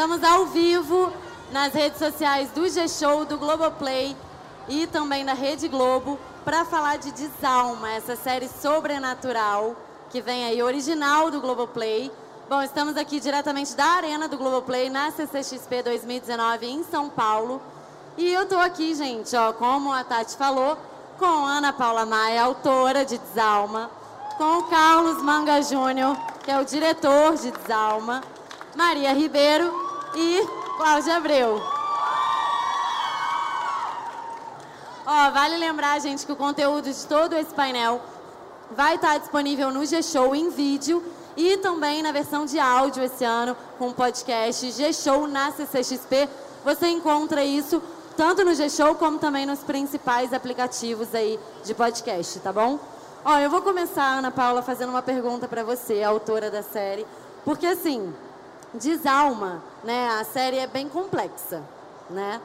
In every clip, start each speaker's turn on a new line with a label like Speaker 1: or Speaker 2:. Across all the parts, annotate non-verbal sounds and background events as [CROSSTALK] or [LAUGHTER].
Speaker 1: estamos ao vivo nas redes sociais do G-Show, do Globoplay e também da Rede Globo para falar de Desalma, essa série sobrenatural que vem aí, original do Globoplay. Bom, estamos aqui diretamente da Arena do Globoplay na CCXP 2019 em São Paulo. E eu tô aqui, gente, ó, como a Tati falou, com Ana Paula Maia, autora de Desalma, com o Carlos Manga Júnior, que é o diretor de Desalma, Maria Ribeiro e Cláudia Abreu. Ó, vale lembrar, gente, que o conteúdo de todo esse painel vai estar disponível no G-Show em vídeo e também na versão de áudio esse ano com o podcast G-Show na CCXP. Você encontra isso tanto no G-Show como também nos principais aplicativos aí de podcast, tá bom? Ó, eu vou começar, Ana Paula, fazendo uma pergunta para você, autora da série, porque assim, Desalma, né, a série é bem complexa, né?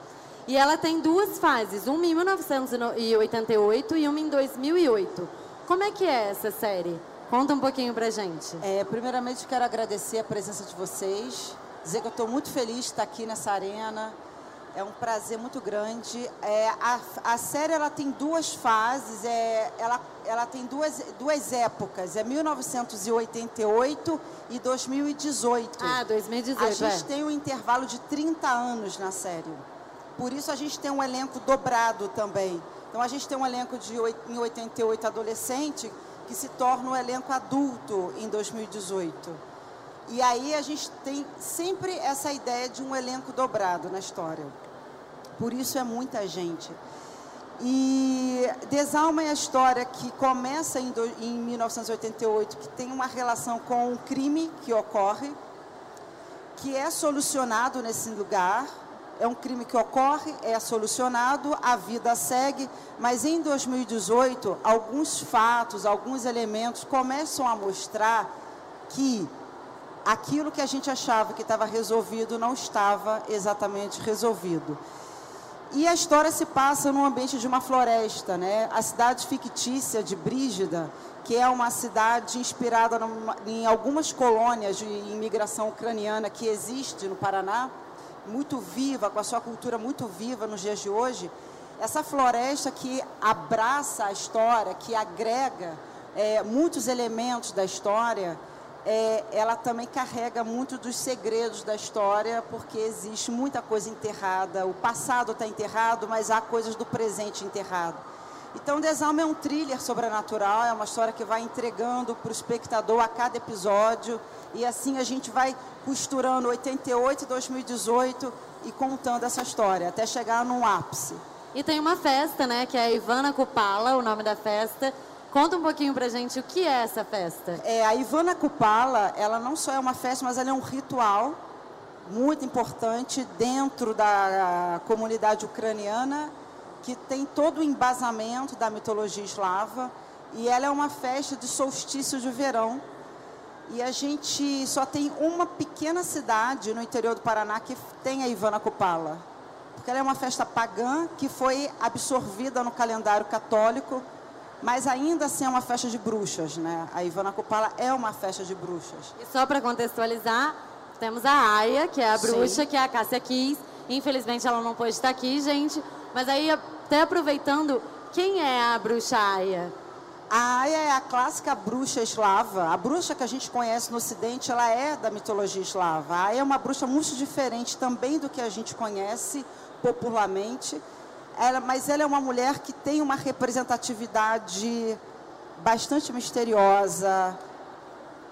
Speaker 1: E ela tem duas fases, uma em 1988 e uma em 2008. Como é que é essa série? Conta um pouquinho pra gente.
Speaker 2: É, primeiramente, quero agradecer a presença de vocês, dizer que eu estou muito feliz de estar aqui nessa arena. É um prazer muito grande. É, a, a série ela tem duas fases, é, ela, ela tem duas, duas épocas, é 1988 e 2018.
Speaker 1: Ah, 2018.
Speaker 2: A gente
Speaker 1: é.
Speaker 2: tem um intervalo de 30 anos na série. Por isso a gente tem um elenco dobrado também. Então a gente tem um elenco de em 88 adolescente que se torna um elenco adulto em 2018. E aí a gente tem sempre essa ideia de um elenco dobrado na história. Por isso é muita gente. E Desalma é a história que começa em, em 1988, que tem uma relação com um crime que ocorre, que é solucionado nesse lugar, é um crime que ocorre, é solucionado, a vida segue, mas em 2018, alguns fatos, alguns elementos começam a mostrar que aquilo que a gente achava que estava resolvido não estava exatamente resolvido. E a história se passa no ambiente de uma floresta, né? A cidade fictícia de Brígida, que é uma cidade inspirada numa, em algumas colônias de imigração ucraniana que existe no Paraná, muito viva, com a sua cultura muito viva nos dias de hoje, essa floresta que abraça a história, que agrega é, muitos elementos da história, é, ela também carrega muito dos segredos da história, porque existe muita coisa enterrada. O passado está enterrado, mas há coisas do presente enterrado. Então, Desalma é um thriller sobrenatural, é uma história que vai entregando para o espectador a cada episódio. E assim a gente vai costurando 88 e 2018 e contando essa história, até chegar num ápice.
Speaker 1: E tem uma festa, né, que é a Ivana Kupala, o nome da festa. Conta um pouquinho pra gente o que é essa festa.
Speaker 2: É, a Ivana Kupala, ela não só é uma festa, mas ela é um ritual muito importante dentro da comunidade ucraniana que tem todo o embasamento da mitologia eslava e ela é uma festa de solstício de verão. E a gente só tem uma pequena cidade no interior do Paraná que tem a Ivana Kupala. Porque ela é uma festa pagã que foi absorvida no calendário católico, mas ainda assim é uma festa de bruxas, né? A Ivana Kupala é uma festa de bruxas.
Speaker 1: E só para contextualizar, temos a Aya, que é a bruxa, Sim. que é a Cássia Kiss. Infelizmente ela não pôde estar aqui, gente. Mas aí até aproveitando, quem é a bruxa Aya?
Speaker 2: A Aya é a clássica bruxa eslava. A bruxa que a gente conhece no Ocidente, ela é da mitologia eslava. A Aya é uma bruxa muito diferente também do que a gente conhece popularmente. Ela, mas ela é uma mulher que tem uma representatividade bastante misteriosa.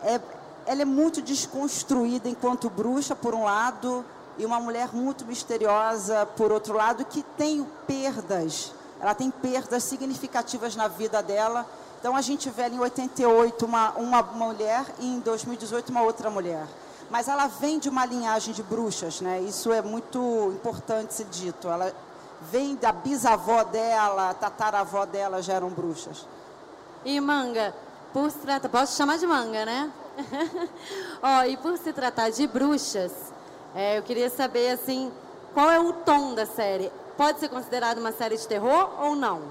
Speaker 2: É, ela é muito desconstruída enquanto bruxa, por um lado, e uma mulher muito misteriosa, por outro lado, que tem perdas. Ela tem perdas significativas na vida dela. Então a gente vê em 88 uma, uma mulher e em 2018 uma outra mulher. Mas ela vem de uma linhagem de bruxas, né? Isso é muito importante ser dito. Ela vem da bisavó dela, tataravó dela já eram bruxas.
Speaker 1: E manga, por se tratar, posso chamar de manga, né? [LAUGHS] Ó, oh, e por se tratar de bruxas, é, eu queria saber, assim, qual é o tom da série? Pode ser considerado uma série de terror ou não?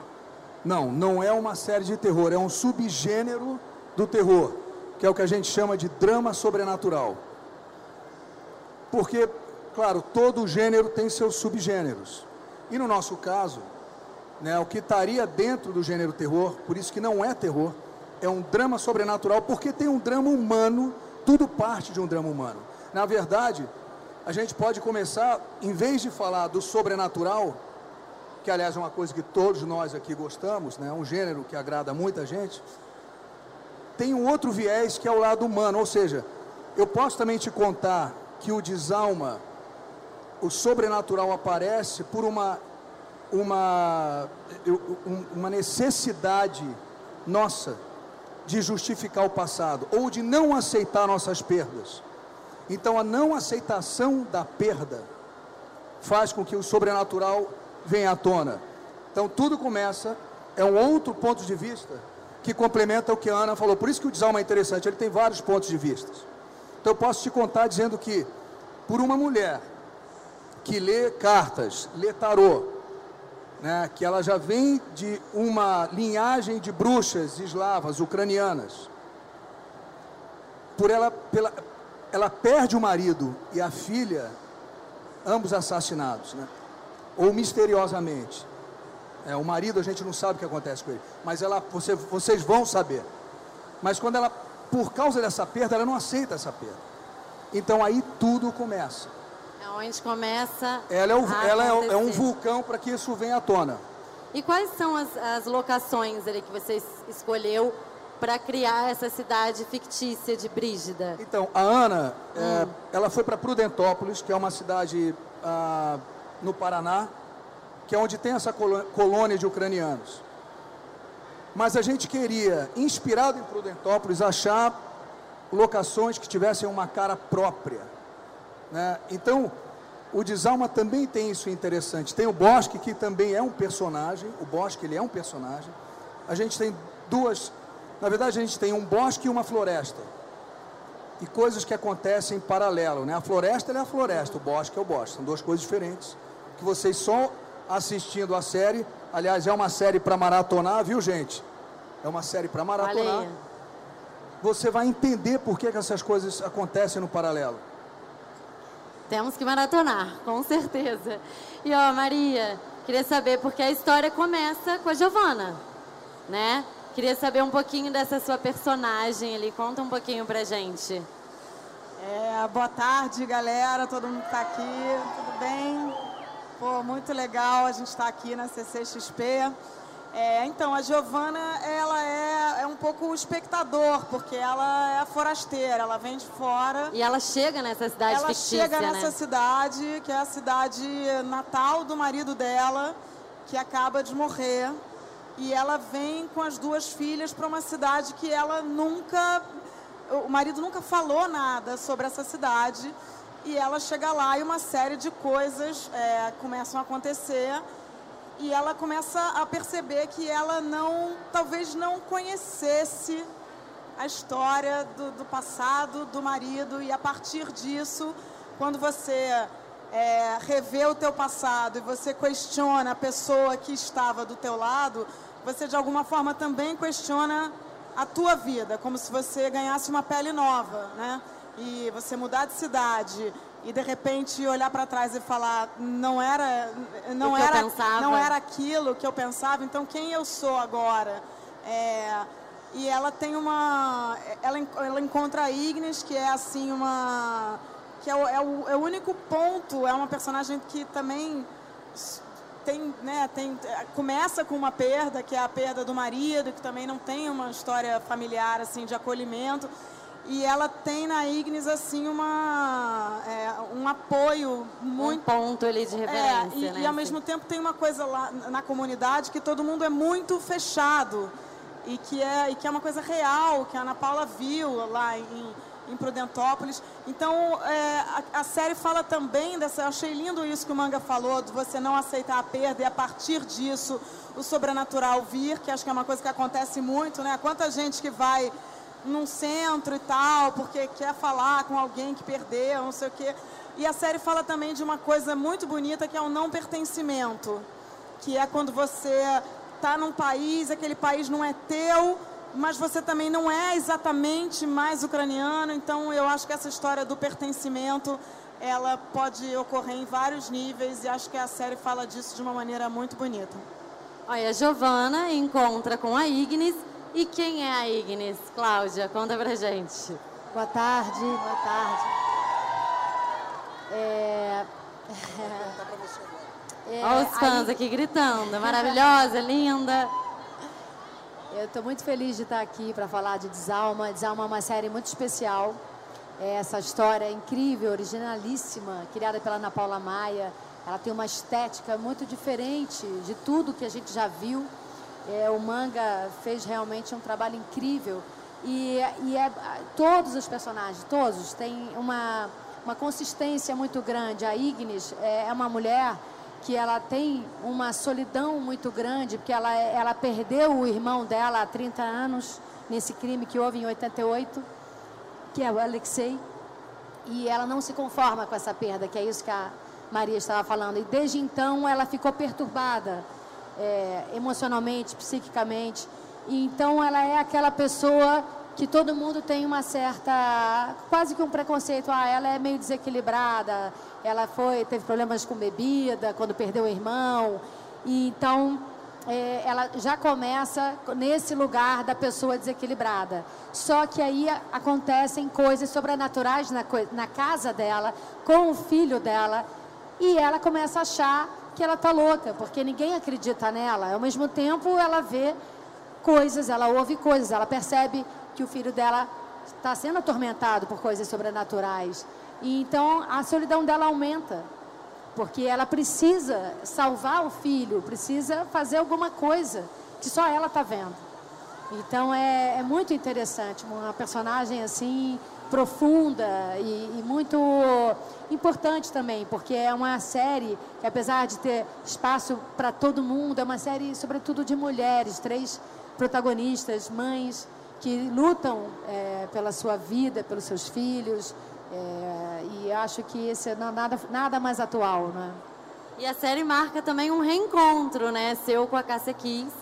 Speaker 3: Não, não é uma série de terror, é um subgênero do terror, que é o que a gente chama de drama sobrenatural. Porque claro, todo gênero tem seus subgêneros. E no nosso caso, né, o que estaria dentro do gênero terror, por isso que não é terror, é um drama sobrenatural, porque tem um drama humano, tudo parte de um drama humano. Na verdade, a gente pode começar, em vez de falar do sobrenatural, que aliás é uma coisa que todos nós aqui gostamos, né, um gênero que agrada muita gente, tem um outro viés que é o lado humano, ou seja, eu posso também te contar que o desalma, o sobrenatural aparece por uma, uma, uma necessidade nossa de justificar o passado ou de não aceitar nossas perdas. Então, a não aceitação da perda faz com que o sobrenatural venha à tona. Então, tudo começa, é um outro ponto de vista que complementa o que a Ana falou. Por isso que o desalma é interessante, ele tem vários pontos de vista. Então, eu posso te contar dizendo que, por uma mulher que lê cartas, lê tarô, né, que ela já vem de uma linhagem de bruxas eslavas, ucranianas, por ela, pela, ela perde o marido e a filha, ambos assassinados, né? ou misteriosamente. É, o marido a gente não sabe o que acontece com ele, mas ela, você, vocês vão saber. Mas quando ela, por causa dessa perda, ela não aceita essa perda. Então aí tudo começa.
Speaker 1: É onde começa.
Speaker 3: Ela é, o, ela é, é um vulcão para que isso venha à tona.
Speaker 1: E quais são as, as locações ali que você escolheu para criar essa cidade fictícia de Brígida?
Speaker 3: Então, a Ana, é, hum. é, ela foi para Prudentópolis, que é uma cidade ah, no Paraná, que é onde tem essa colônia de ucranianos. Mas a gente queria, inspirado em Prudentópolis, achar locações que tivessem uma cara própria. Né? Então, o Desalma também tem isso interessante. Tem o Bosque, que também é um personagem. O Bosque, ele é um personagem. A gente tem duas... Na verdade, a gente tem um bosque e uma floresta. E coisas que acontecem em paralelo. Né? A floresta é a floresta, o bosque é o bosque. São duas coisas diferentes. Que vocês só assistindo a série... Aliás, é uma série para maratonar, viu, gente? É uma série para maratonar. Valeu. Você vai entender por que, que essas coisas acontecem no paralelo.
Speaker 1: Temos que maratonar, com certeza. E ó, Maria, queria saber porque a história começa com a Giovana, né? Queria saber um pouquinho dessa sua personagem ali. Conta um pouquinho pra gente.
Speaker 4: É, boa tarde, galera. Todo mundo que tá aqui. Tudo bem? Pô, muito legal a gente estar tá aqui na CCXP. É, então, a Giovana, ela é, é um pouco o espectador, porque ela é forasteira, ela vem de fora.
Speaker 1: E ela chega nessa cidade
Speaker 4: ela
Speaker 1: fictícia,
Speaker 4: chega
Speaker 1: né?
Speaker 4: nessa cidade, que é a cidade natal do marido dela, que acaba de morrer. E ela vem com as duas filhas para uma cidade que ela nunca... O marido nunca falou nada sobre essa cidade. E ela chega lá e uma série de coisas é, começam a acontecer e ela começa a perceber que ela não, talvez não conhecesse a história do, do passado do marido e a partir disso, quando você é, revê o teu passado e você questiona a pessoa que estava do teu lado, você de alguma forma também questiona a tua vida, como se você ganhasse uma pele nova, né? E você mudar de cidade, e de repente olhar para trás e falar não era não era não era aquilo que eu pensava então quem eu sou agora? É, e ela tem uma ela, ela encontra a Ignis que é assim uma que é o, é, o, é o único ponto é uma personagem que também tem, né, tem, começa com uma perda, que é a perda do marido, que também não tem uma história familiar assim de acolhimento e ela tem na Ignis assim uma é, um apoio muito
Speaker 1: um ponto ali de referência
Speaker 4: é, e,
Speaker 1: né?
Speaker 4: e ao mesmo tempo tem uma coisa lá na comunidade que todo mundo é muito fechado e que é e que é uma coisa real que a Ana Paula viu lá em, em Prudentópolis então é, a, a, série fala também dessa eu achei lindo isso que o manga falou de você não aceitar a perda e a partir disso o sobrenatural vir que acho que é uma coisa que acontece muito né quanta gente que vai num centro e tal, porque quer falar com alguém que perdeu, não sei o quê. E a série fala também de uma coisa muito bonita que é o não pertencimento, que é quando você está num país, aquele país não é teu, mas você também não é exatamente mais ucraniano. Então eu acho que essa história do pertencimento ela pode ocorrer em vários níveis e acho que a série fala disso de uma maneira muito bonita.
Speaker 1: Olha, a Giovana encontra com a Ignis. E quem é a Ignis? Cláudia, conta pra gente.
Speaker 5: Boa tarde, boa tarde. É... [LAUGHS]
Speaker 1: É, Olha os fãs aqui gritando. Maravilhosa, [LAUGHS] linda.
Speaker 5: Eu estou muito feliz de estar aqui para falar de Desalma. Desalma é uma série muito especial. É essa história incrível, originalíssima, criada pela Ana Paula Maia. Ela tem uma estética muito diferente de tudo que a gente já viu. É, o manga fez realmente um trabalho incrível. E, e é, todos os personagens, todos, têm uma, uma consistência muito grande. A Ignis é, é uma mulher que ela tem uma solidão muito grande, porque ela, ela perdeu o irmão dela há 30 anos, nesse crime que houve em 88, que é o Alexei, e ela não se conforma com essa perda, que é isso que a Maria estava falando. E desde então ela ficou perturbada é, emocionalmente, psiquicamente. E então ela é aquela pessoa que todo mundo tem uma certa, quase que um preconceito. Ah, ela é meio desequilibrada, ela foi, teve problemas com bebida quando perdeu o irmão. E então é, ela já começa nesse lugar da pessoa desequilibrada. Só que aí acontecem coisas sobrenaturais na, na casa dela, com o filho dela, e ela começa a achar que ela está louca, porque ninguém acredita nela. Ao mesmo tempo, ela vê coisas, ela ouve coisas, ela percebe que o filho dela está sendo atormentado por coisas sobrenaturais. E então a solidão dela aumenta, porque ela precisa salvar o filho, precisa fazer alguma coisa que só ela está vendo. Então é, é, muito interessante, uma personagem assim profunda e, e, muito importante também, porque é uma série que apesar de ter espaço para todo mundo, é uma série sobretudo de mulheres, três protagonistas, mães que lutam é, pela sua vida, pelos seus filhos. É, e acho que esse é nada, nada mais atual, né?
Speaker 1: E a série marca também um reencontro, né? Seu com a Cássia Kiss.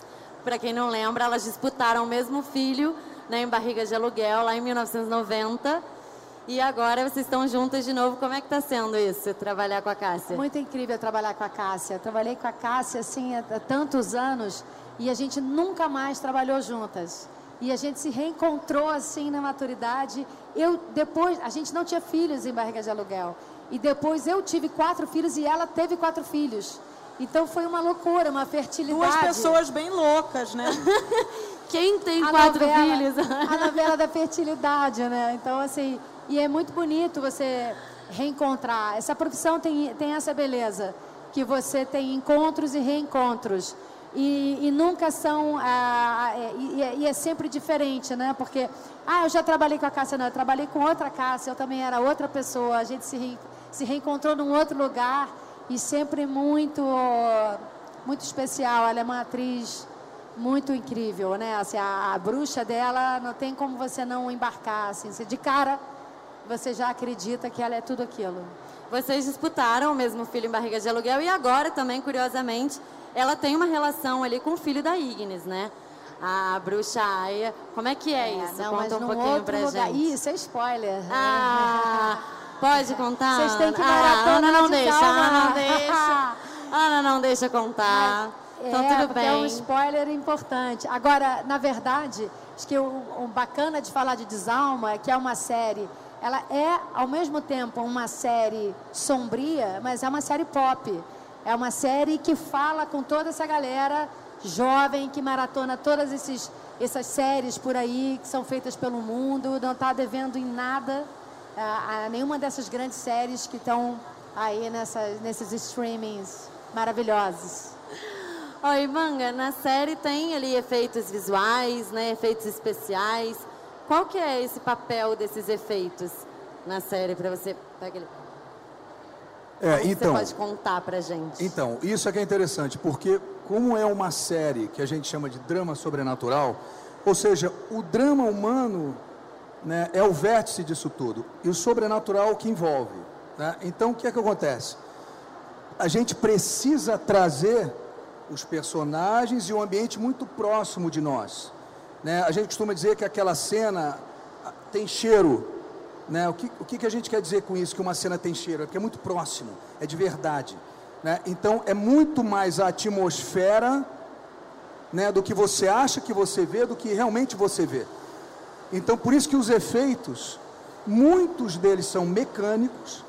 Speaker 1: Para quem não lembra, elas disputaram o mesmo filho né, em Barriga de Aluguel, lá em 1990. E agora vocês estão juntas de novo. Como é que está sendo isso, trabalhar com a Cássia?
Speaker 5: Muito incrível trabalhar com a Cássia. trabalhei com a Cássia assim há tantos anos e a gente nunca mais trabalhou juntas e a gente se reencontrou assim na maturidade. Eu depois, a gente não tinha filhos em barriga de aluguel. E depois eu tive quatro filhos e ela teve quatro filhos. Então foi uma loucura, uma fertilidade.
Speaker 4: Duas pessoas bem loucas, né? [LAUGHS]
Speaker 1: Quem tem a quatro novela, filhos?
Speaker 5: a [LAUGHS] novela da fertilidade, né? Então, assim, e é muito bonito você reencontrar. Essa profissão tem, tem essa beleza, que você tem encontros e reencontros e, e nunca são ah, é, e, e, é sempre diferente, né? Porque ah, eu já trabalhei com a Cássia, não, eu trabalhei com outra Cássia, eu também era outra pessoa, a gente se, re, se reencontrou num outro lugar e sempre muito muito especial. Ela é uma atriz muito incrível, né? Assim, a, a bruxa dela não tem como você não embarcar, assim, você, de cara você já acredita que ela é tudo aquilo.
Speaker 1: Vocês disputaram o mesmo filho em barriga de aluguel e agora também, curiosamente, ela tem uma relação ali com o filho da Ignis, né? A bruxa Aya. Como é que é, é isso?
Speaker 5: Não, Conta um pouquinho pra lugar. gente. Isso é spoiler.
Speaker 1: Ah, pode contar?
Speaker 5: Vocês têm que ah,
Speaker 1: Ana não deixa, Ana não [LAUGHS] deixa. Ana não deixa contar. Mas, então
Speaker 5: é,
Speaker 1: tudo bem.
Speaker 5: É um spoiler importante. Agora, na verdade, acho que o, o bacana de falar de Desalma é que é uma série ela é ao mesmo tempo uma série sombria, mas é uma série pop. É uma série que fala com toda essa galera jovem que maratona todas esses, essas séries por aí que são feitas pelo mundo, não está devendo em nada a, a, nenhuma dessas grandes séries que estão aí nessa, nesses streamings maravilhosos.
Speaker 1: Oi, Manga, na série tem ali efeitos visuais, né, efeitos especiais. Qual que é esse papel desses efeitos na série para você? Pega ele.
Speaker 3: É, então,
Speaker 1: você pode contar pra gente?
Speaker 3: Então, isso é que é interessante, porque como é uma série que a gente chama de drama sobrenatural, ou seja, o drama humano né, é o vértice disso tudo, e o sobrenatural que envolve. Né? Então, o que é que acontece? A gente precisa trazer os personagens e o ambiente muito próximo de nós. Né? A gente costuma dizer que aquela cena tem cheiro Né? O, que, o que a gente quer dizer com isso, que uma cena tem cheiro? É porque é muito próximo, é de verdade. Né? Então, é muito mais a atmosfera né, do que você acha que você vê, do que realmente você vê. Então, por isso que os efeitos, muitos deles são mecânicos,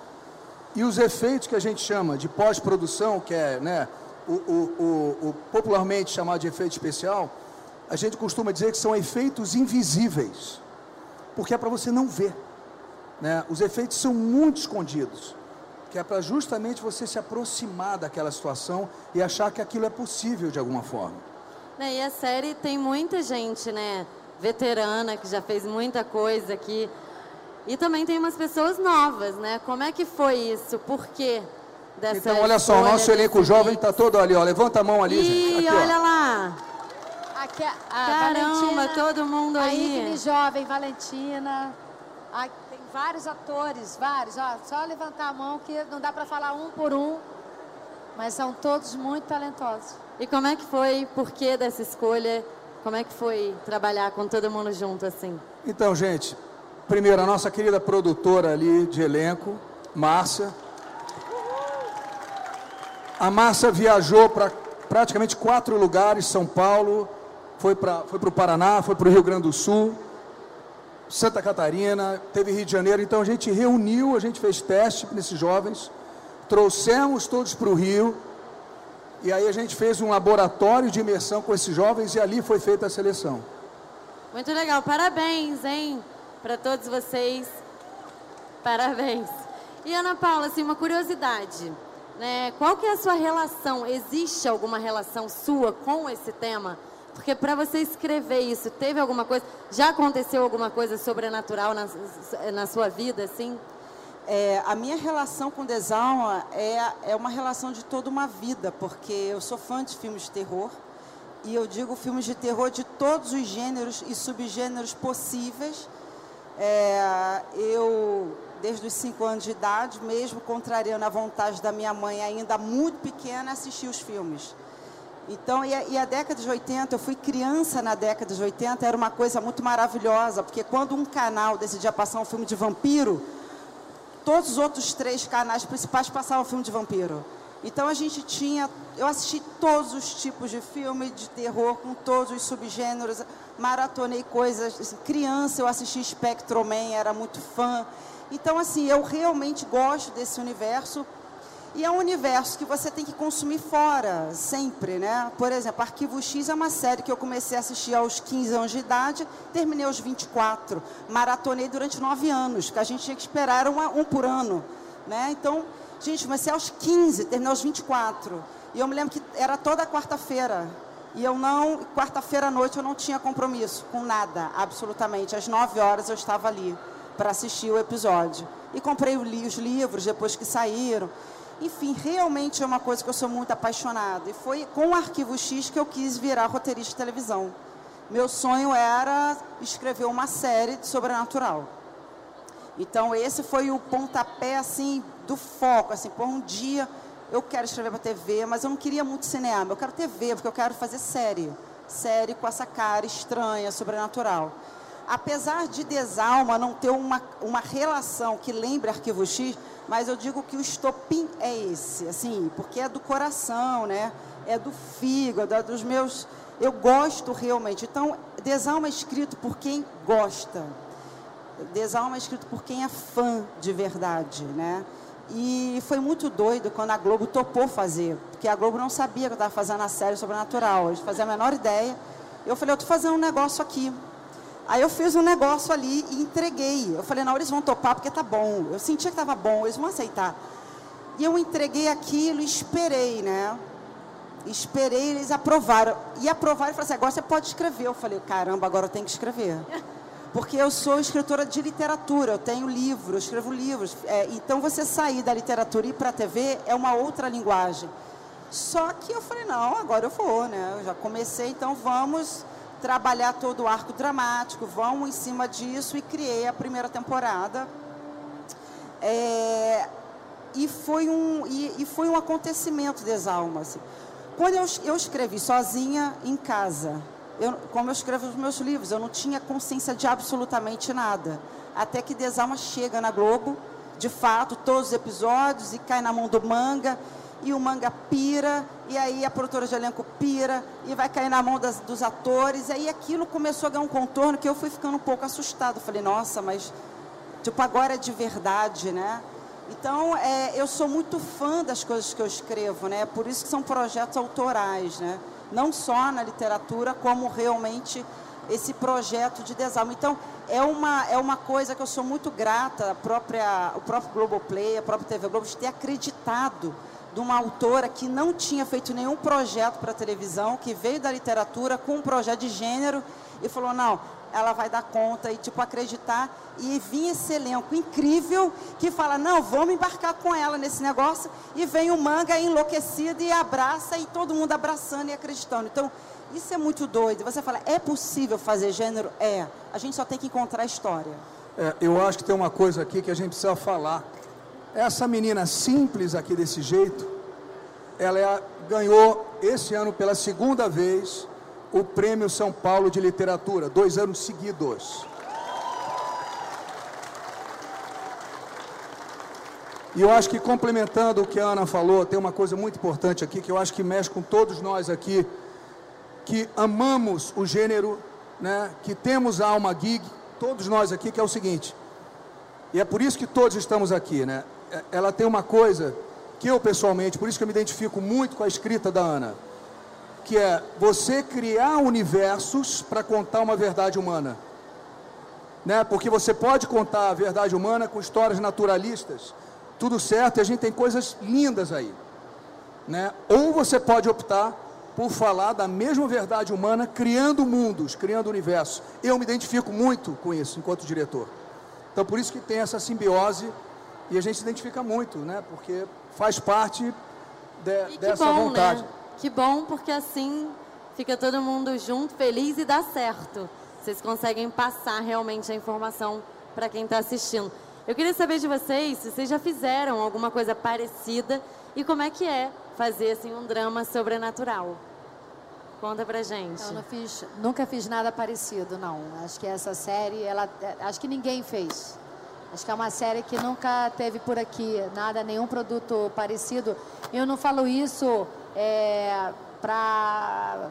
Speaker 3: e os efeitos que a gente chama de pós-produção, que é né, o, o, o, o, popularmente chamado de efeito especial, a gente costuma dizer que são efeitos invisíveis, porque é para você não ver. Né? Os efeitos são muito escondidos, que é para justamente você se aproximar daquela situação e achar que aquilo é possível de alguma forma.
Speaker 1: Né, e a série tem muita gente, né, veterana que já fez muita coisa aqui. E também tem umas pessoas novas, né? Como é que foi isso? Por quê? Dessa
Speaker 3: então, olha só, o nosso elenco jovem está todo ali, ó. Levanta a mão ali,
Speaker 1: Ih,
Speaker 3: gente. Aqui,
Speaker 1: olha
Speaker 3: ó.
Speaker 1: lá.
Speaker 5: Aqui, a
Speaker 1: Caramba,
Speaker 5: Valentina,
Speaker 1: todo mundo
Speaker 5: a
Speaker 1: aí.
Speaker 5: Igni jovem, Valentina. Ah, tem vários atores, vários. Ó, só levantar a mão que não dá para falar um por um. Mas são todos muito talentosos.
Speaker 1: E como é que foi? Por que dessa escolha? Como é que foi trabalhar com todo mundo junto assim?
Speaker 3: Então, gente, primeiro a nossa querida produtora ali de elenco, Márcia. A Márcia viajou para praticamente quatro lugares, São Paulo, foi para foi o Paraná, foi para o Rio Grande do Sul, Santa Catarina, teve Rio de Janeiro. Então a gente reuniu, a gente fez teste nesses jovens, trouxemos todos para o Rio, e aí a gente fez um laboratório de imersão com esses jovens e ali foi feita a seleção.
Speaker 1: Muito legal, parabéns, hein, para todos vocês. Parabéns. E Ana Paula, assim, uma curiosidade, né? Qual que é a sua relação? Existe alguma relação sua com esse tema? Porque para você escrever isso, teve alguma coisa? Já aconteceu alguma coisa sobrenatural na, na sua vida, assim?
Speaker 2: É, a minha relação com Desalma é, é uma relação de toda uma vida, porque eu sou fã de filmes de terror e eu digo filmes de terror de todos os gêneros e subgêneros possíveis. É, eu, desde os cinco anos de idade, mesmo contrariando a vontade da minha mãe, ainda muito pequena, assisti os filmes. Então, e a, e a, década de 80, eu fui criança na década de 80, era uma coisa muito maravilhosa, porque quando um canal decidia passar um filme de vampiro, todos os outros três canais principais passavam filme de vampiro. Então a gente tinha, eu assisti todos os tipos de filme de terror, com todos os subgêneros, maratonei coisas. Assim, criança eu assisti Spectro Man, era muito fã. Então assim, eu realmente gosto desse universo. E é um universo que você tem que consumir fora, sempre, né? Por exemplo, Arquivo X é uma série que eu comecei a assistir aos 15 anos de idade, terminei aos 24. Maratonei durante nove anos, que a gente tinha que esperar uma, um por ano, né? Então, gente, comecei aos 15, terminei aos 24. E eu me lembro que era toda quarta-feira. E eu não, quarta-feira à noite eu não tinha compromisso com nada, absolutamente. Às 9 horas eu estava ali para assistir o episódio. E comprei os livros depois que saíram. Enfim, realmente é uma coisa que eu sou muito apaixonada. E foi com o Arquivo X que eu quis virar roteirista de televisão. Meu sonho era escrever uma série de sobrenatural. Então esse foi o pontapé assim do foco, assim, por um dia eu quero escrever para TV, mas eu não queria muito cinema, eu quero TV, porque eu quero fazer série. Série com essa cara estranha, sobrenatural. Apesar de Desalma não ter uma, uma relação que lembre Arquivo X, mas eu digo que o estopim é esse, assim, porque é do coração, né? É do fígado, é dos meus. Eu gosto realmente. Então, Desalma é escrito por quem gosta. Desalma é escrito por quem é fã de verdade, né? E foi muito doido quando a Globo topou fazer, porque a Globo não sabia que eu estava fazendo a série Sobrenatural, eles faziam a menor ideia. Eu falei, eu estou fazendo um negócio aqui. Aí eu fiz um negócio ali e entreguei. Eu falei, não, eles vão topar porque tá bom. Eu sentia que estava bom, eles vão aceitar. E eu entreguei aquilo e esperei, né? Esperei, eles aprovaram. E aprovaram e falaram assim, agora você pode escrever. Eu falei, caramba, agora eu tenho que escrever. [LAUGHS] Porque eu sou escritora de literatura, eu tenho livro, eu escrevo livros. É, então você sair da literatura e ir para a TV é uma outra linguagem. Só que eu falei, não, agora eu vou, né? Eu já comecei, então vamos trabalhar todo o arco dramático, vamos em cima disso e criei a primeira temporada. É, e, foi um, e, e, foi um acontecimento das almas. Quando eu, eu escrevi sozinha em casa, eu, como eu escrevo os meus livros, eu não tinha consciência de absolutamente nada. Até que Desalma chega na Globo, de fato, todos os episódios, e cai na mão do manga, e o manga pira, e aí a produtora de elenco pira, e vai cair na mão das, dos atores, e aí aquilo começou a ganhar um contorno que eu fui ficando um pouco assustada. Falei, nossa, mas tipo, agora é de verdade, né? Então, é, eu sou muito fã das coisas que eu escrevo, né? Por isso que são projetos autorais, né? Não só na literatura, como realmente esse projeto de desalma. Então, é uma, é uma coisa que eu sou muito grata, a própria, o próprio Globoplay, a própria TV Globo, de ter acreditado de uma autora que não tinha feito nenhum projeto para televisão, que veio da literatura com um projeto de gênero e falou, não, ela vai dar conta e, tipo, acreditar. E vinha esse elenco incrível que fala, não, vamos embarcar com ela nesse negócio. E vem o manga enlouquecido e abraça, e todo mundo abraçando e acreditando. Então, isso é muito doido. Você fala, é possível fazer gênero? É. A gente só tem que encontrar a história.
Speaker 3: É, eu acho que tem uma coisa aqui que a gente precisa falar. Essa menina simples aqui desse jeito, ela é, ganhou esse ano pela segunda vez o Prêmio São Paulo de Literatura, dois anos seguidos. E eu acho que complementando o que a Ana falou, tem uma coisa muito importante aqui que eu acho que mexe com todos nós aqui, que amamos o gênero, né, que temos a alma gig, todos nós aqui, que é o seguinte, e é por isso que todos estamos aqui, né? É, ela tem uma coisa que eu pessoalmente, por isso que eu me identifico muito com a escrita da Ana que é você criar universos para contar uma verdade humana. Né? Porque você pode contar a verdade humana com histórias naturalistas, tudo certo, e a gente tem coisas lindas aí. Né? Ou você pode optar por falar da mesma verdade humana, criando mundos, criando universos. Eu me identifico muito com isso enquanto diretor. Então, por isso que tem essa simbiose e a gente se identifica muito, né? Porque faz parte de, dessa
Speaker 1: bom, né?
Speaker 3: vontade.
Speaker 1: Né? Que bom, porque assim fica todo mundo junto, feliz e dá certo. Vocês conseguem passar realmente a informação para quem está assistindo. Eu queria saber de vocês se vocês já fizeram alguma coisa parecida e como é que é fazer assim um drama sobrenatural. Conta pra gente.
Speaker 5: Eu não fiz, nunca fiz nada parecido, não. Acho que essa série, ela, acho que ninguém fez. Acho que é uma série que nunca teve por aqui nada, nenhum produto parecido. Eu não falo isso é, para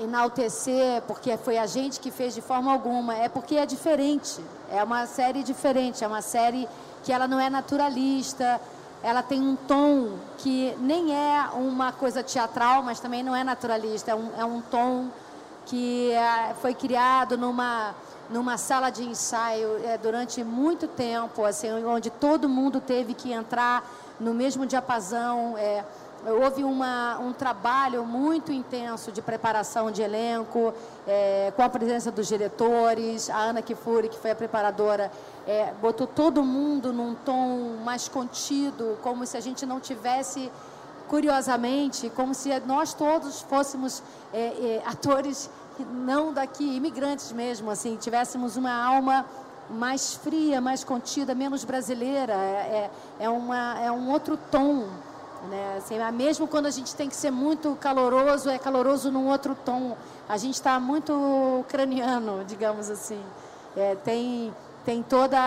Speaker 5: enaltecer, porque foi a gente que fez de forma alguma, é porque é diferente, é uma série diferente, é uma série que ela não é naturalista, ela tem um tom que nem é uma coisa teatral, mas também não é naturalista, é um, é um tom que é, foi criado numa, numa sala de ensaio é, durante muito tempo, assim, onde todo mundo teve que entrar no mesmo diapasão, é, houve uma, um trabalho muito intenso de preparação de elenco, é, com a presença dos diretores, a Ana Kifuri, que foi a preparadora, é, botou todo mundo num tom mais contido, como se a gente não tivesse, curiosamente, como se nós todos fôssemos é, é atores não daqui, imigrantes mesmo, assim, tivéssemos uma alma mais fria, mais contida, menos brasileira, é, é, é uma, é um outro tom né? Assim, mesmo quando a gente tem que ser muito caloroso, é caloroso num outro tom. A gente está muito ucraniano, [LAUGHS] digamos assim. É, tem, tem toda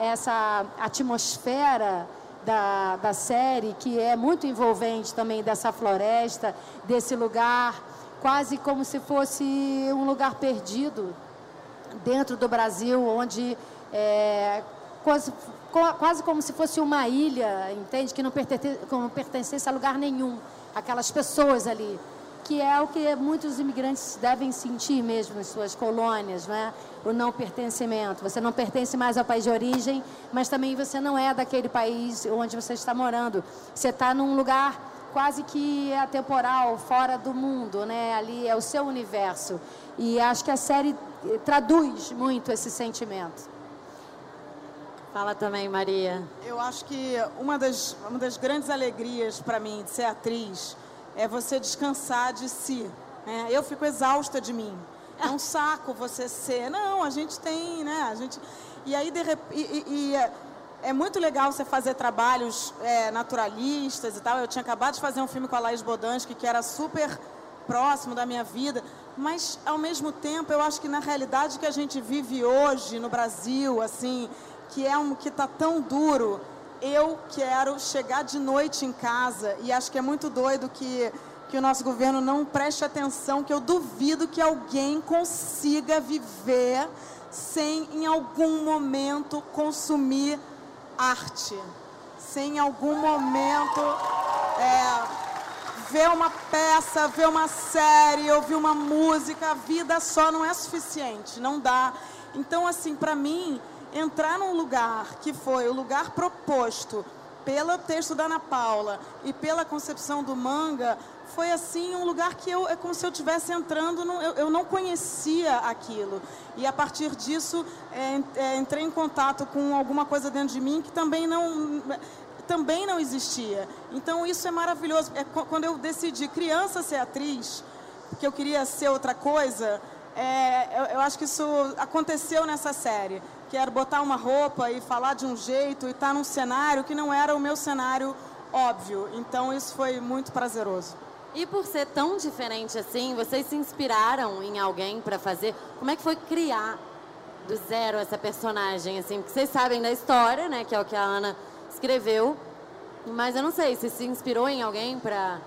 Speaker 5: essa atmosfera da, da série que é muito envolvente também dessa floresta, desse lugar, quase como se fosse um lugar perdido dentro do Brasil, onde é, quase quase como se fosse uma ilha, entende? Que não, pertence, não pertencesse a lugar nenhum, aquelas pessoas ali. Que é o que muitos imigrantes devem sentir mesmo em suas colônias, é? o não pertencimento. Você não pertence mais ao país de origem, mas também você não é daquele país onde você está morando. Você está num lugar quase que atemporal, fora do mundo, né? Ali é o seu universo. E acho que a série traduz muito esse sentimento.
Speaker 1: Fala também, Maria.
Speaker 4: Eu acho que uma das, uma das grandes alegrias para mim de ser atriz é você descansar de si. Né? Eu fico exausta de mim. É um saco você ser. Não, a gente tem, né? A gente... E aí, de rep... e, e, e é, muito legal você fazer trabalhos é, naturalistas e tal. Eu tinha acabado de fazer um filme com a Laís Bodansky, que era super próximo da minha vida. mas ao mesmo tempo eu acho que na realidade que a gente vive hoje no Brasil, assim, que é um que está tão duro, eu quero chegar de noite em casa e acho que é muito doido que que o nosso governo não preste atenção, que eu duvido que alguém consiga viver sem em algum momento consumir arte, sem em algum momento é, ver uma peça, ver uma série, ouvir uma música, a vida só não é suficiente, não dá. Então, assim, para mim, entrar num lugar que foi o lugar proposto pelo texto da Ana Paula e pela concepção do manga, foi assim um lugar que eu é como se eu estivesse entrando, no, eu, eu, não conhecia aquilo. E a partir disso é, é, entrei em contato com alguma coisa dentro de mim que também não também não existia. Então isso é maravilhoso. É, quando eu decidi criança ser atriz, porque eu queria ser outra coisa, é, eu, eu, acho que isso aconteceu nessa série. Que era botar uma roupa e falar de um jeito e estar tá num cenário que não era o meu cenário óbvio. Então isso foi muito prazeroso.
Speaker 1: E por ser tão diferente assim, vocês se inspiraram em alguém para fazer? Como é que foi criar do zero essa personagem assim? Porque vocês sabem da história, né, que é o que a Ana escreveu, mas eu não sei, se se inspirou em alguém para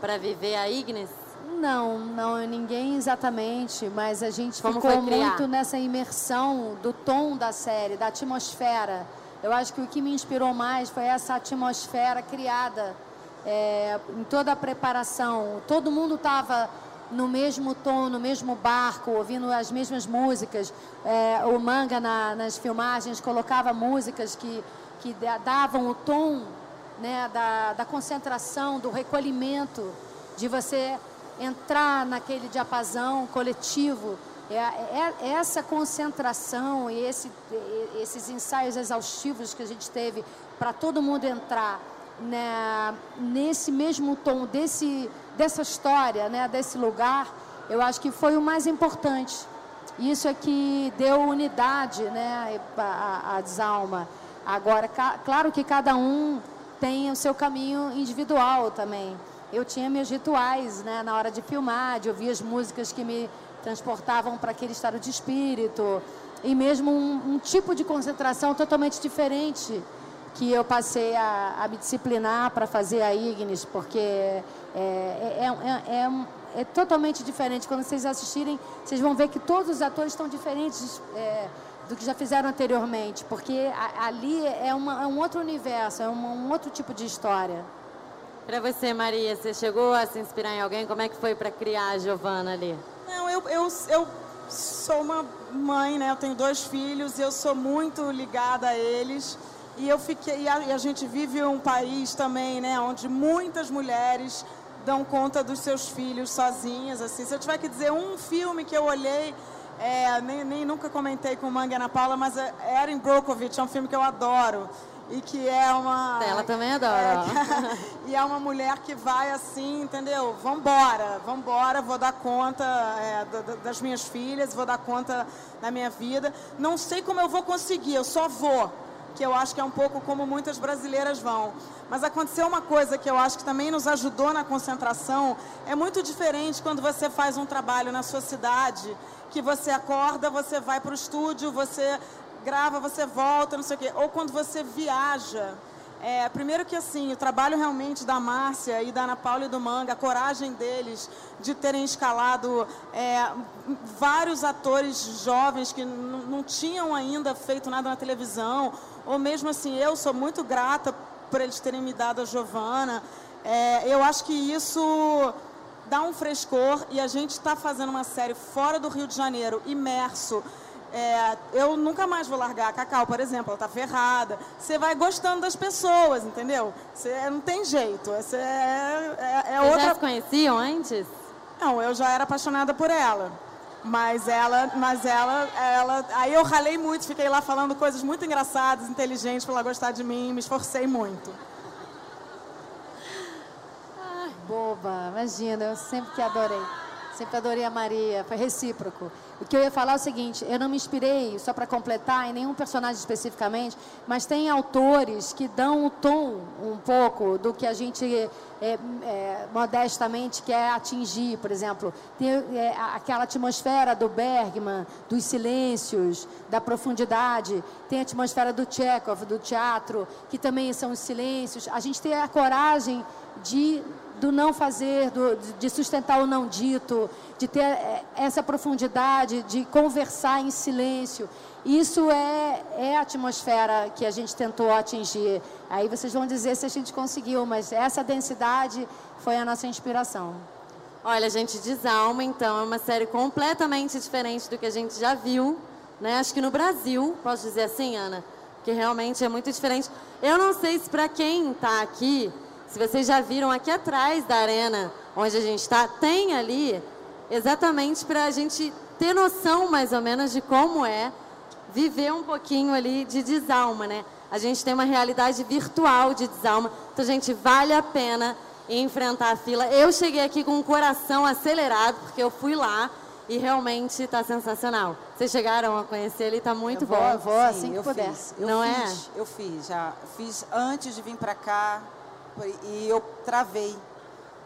Speaker 1: para viver a Ignis?
Speaker 5: Não, não, ninguém exatamente, mas a gente Como ficou muito nessa imersão do tom da série, da atmosfera. Eu acho que o que me inspirou mais foi essa atmosfera criada é, em toda a preparação. Todo mundo estava no mesmo tom, no mesmo barco, ouvindo as mesmas músicas. É, o manga na, nas filmagens colocava músicas que, que davam o tom né, da, da concentração, do recolhimento, de você entrar naquele diapasão coletivo. É, é, é essa concentração e esse, esses ensaios exaustivos que a gente teve para todo mundo entrar né, nesse mesmo tom desse, dessa história, né, desse lugar, eu acho que foi o mais importante. Isso é que deu unidade né, à, à desalma. Agora, claro que cada um tem o seu caminho individual também. Eu tinha meus rituais né, na hora de filmar, de ouvir as músicas que me transportavam para aquele estado de espírito. E mesmo um, um tipo de concentração totalmente diferente que eu passei a, a me disciplinar para fazer a Ignis, porque é, é, é, é, totalmente diferente. Quando vocês assistirem, vocês vão ver que todos os atores estão diferentes do que já fizeram anteriormente, porque a, ali é, uma, um outro universo, é uma, um outro tipo de história.
Speaker 1: Para você, Maria, você chegou a se inspirar em alguém? Como é que foi para criar a Giovana ali?
Speaker 4: Não, eu, eu, eu sou uma mãe, né? Eu tenho dois filhos e eu sou muito ligada a eles. E eu fiquei e a, e a, gente vive um país também, né, onde muitas mulheres dão conta dos seus filhos sozinhas, assim. Se eu tiver que dizer um filme que eu olhei, é, nem, nem nunca comentei com Manga Ana Paula, mas é Erin Brockovich, é um filme que eu adoro. E que é uma
Speaker 1: ela também adora
Speaker 4: é, [LAUGHS] e é uma mulher que vai assim entendeu? Vambora vambora vou dar conta é, das minhas filhas vou dar conta da minha vida. Não sei como eu vou conseguir eu só vou que eu acho que é um pouco como muitas brasileiras vão. Mas aconteceu uma coisa que eu acho que também nos ajudou na concentração. É muito diferente quando você faz um trabalho na sua cidade, que você acorda, você vai para o estúdio, você grava, você volta, não sei o quê. Ou quando você viaja. É, primeiro que assim, o trabalho realmente da Márcia e da Ana Paula e do Manga, a coragem deles de terem escalado é, vários atores jovens que não tinham ainda feito nada na televisão, ou mesmo assim, eu sou muito grata por eles terem me dado a Giovana. É, eu acho que isso dá um frescor e a gente está fazendo uma série fora do Rio de Janeiro, imerso. É, eu nunca mais vou largar a Cacau, por exemplo, ela está ferrada. Você vai gostando das pessoas, entendeu? Você não tem jeito. Você é, é, é outra.
Speaker 1: já se conheciam antes?
Speaker 4: Não, eu já era apaixonada por ela. Mas ela, mas ela, ela. Aí eu ralei muito, fiquei lá falando coisas muito engraçadas, inteligentes para ela gostar de mim, me esforcei muito.
Speaker 5: boba, imagina, eu sempre que adorei. Sempre adorei a Maria, foi recíproco. O que eu ia falar é o seguinte: eu não me inspirei, só para completar, em nenhum personagem especificamente, mas tem autores que dão o tom um pouco do que a gente é, é, modestamente quer atingir. Por exemplo, tem é, aquela atmosfera do Bergman, dos silêncios, da profundidade, tem a atmosfera do Chekhov, do teatro, que também são os silêncios. A gente tem a coragem de do não fazer, do, de sustentar o não dito, de ter é, essa profundidade, de conversar em silêncio. Isso é, é a atmosfera que a gente tentou atingir. Aí vocês vão dizer se a gente conseguiu, mas essa densidade foi a nossa inspiração.
Speaker 1: Olha, a gente desalma, então, é uma série completamente diferente do que a gente já viu. Né? Acho que no Brasil, posso dizer assim, Ana, que realmente é muito diferente. Eu não sei se para quem está aqui se vocês já viram aqui atrás da arena onde a gente está, tem ali exatamente para a gente ter noção mais ou menos de como é viver um pouquinho ali de desalma, né? A gente tem uma realidade virtual de desalma, então, gente, vale a pena enfrentar a fila. Eu cheguei aqui com o coração acelerado, porque eu fui lá e realmente está sensacional. Vocês chegaram a conhecer ele, está muito
Speaker 2: eu
Speaker 1: bom.
Speaker 2: Vou, eu vou assim que puder. Fiz, eu
Speaker 1: Não
Speaker 2: fiz,
Speaker 1: é?
Speaker 2: Eu fiz, já fiz antes de vir para cá, e eu travei.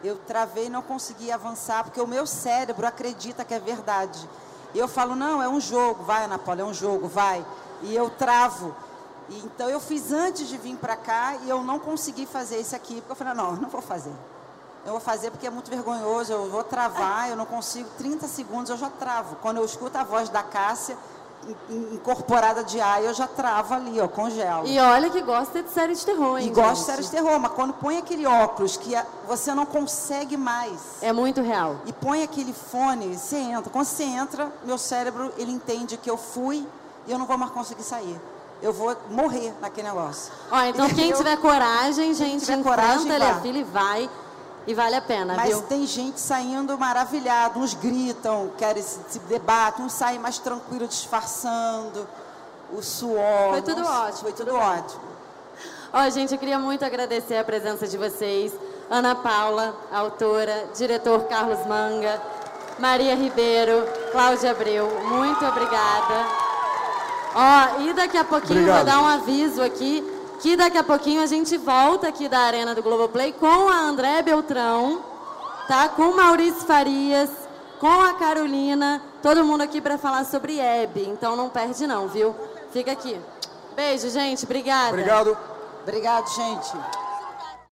Speaker 2: Eu travei não consegui avançar, porque o meu cérebro acredita que é verdade. E eu falo, não, é um jogo, vai, Ana Paula, é um jogo, vai. E eu travo. E, então eu fiz antes de vir para cá e eu não consegui fazer isso aqui, porque eu falei, não, não vou fazer. Eu vou fazer porque é muito vergonhoso, eu vou travar, eu não consigo, 30 segundos eu já travo. Quando eu escuto a voz da Cássia, incorporada de ar, eu já travo ali, ó, congelo.
Speaker 1: E olha que gosta de série de terror, hein?
Speaker 2: E gosta de série de terror, mas quando põe aquele óculos que você não consegue mais.
Speaker 1: É muito real.
Speaker 2: E põe aquele fone, você entra. Quando você entra, meu cérebro, ele entende que eu fui e eu não vou mais conseguir sair. Eu vou morrer naquele negócio.
Speaker 1: Ó, então [LAUGHS] quem eu, tiver coragem, gente, tiver enfrenta coragem, ele a fila e vai. E vale a pena,
Speaker 2: Mas
Speaker 1: viu?
Speaker 2: tem gente saindo maravilhado, uns gritam, querem se, se debatem, uns saem mais tranquilo, disfarçando, o suor.
Speaker 1: Foi tudo
Speaker 2: nossa,
Speaker 1: ótimo.
Speaker 2: Foi tudo, tudo ótimo.
Speaker 1: Ó, gente, eu queria muito agradecer a presença de vocês. Ana Paula, autora, diretor Carlos Manga, Maria Ribeiro, Cláudia Abreu, muito obrigada. Ó, e daqui a pouquinho Obrigado. vou dar um aviso aqui que daqui a pouquinho a gente volta aqui da Arena do Globoplay com a André Beltrão, tá? Com Maurício Farias, com a Carolina, todo mundo aqui para falar sobre Hebe. Então não perde não, viu? Fica aqui. Beijo, gente. Obrigada.
Speaker 3: Obrigado.
Speaker 2: Obrigado, gente.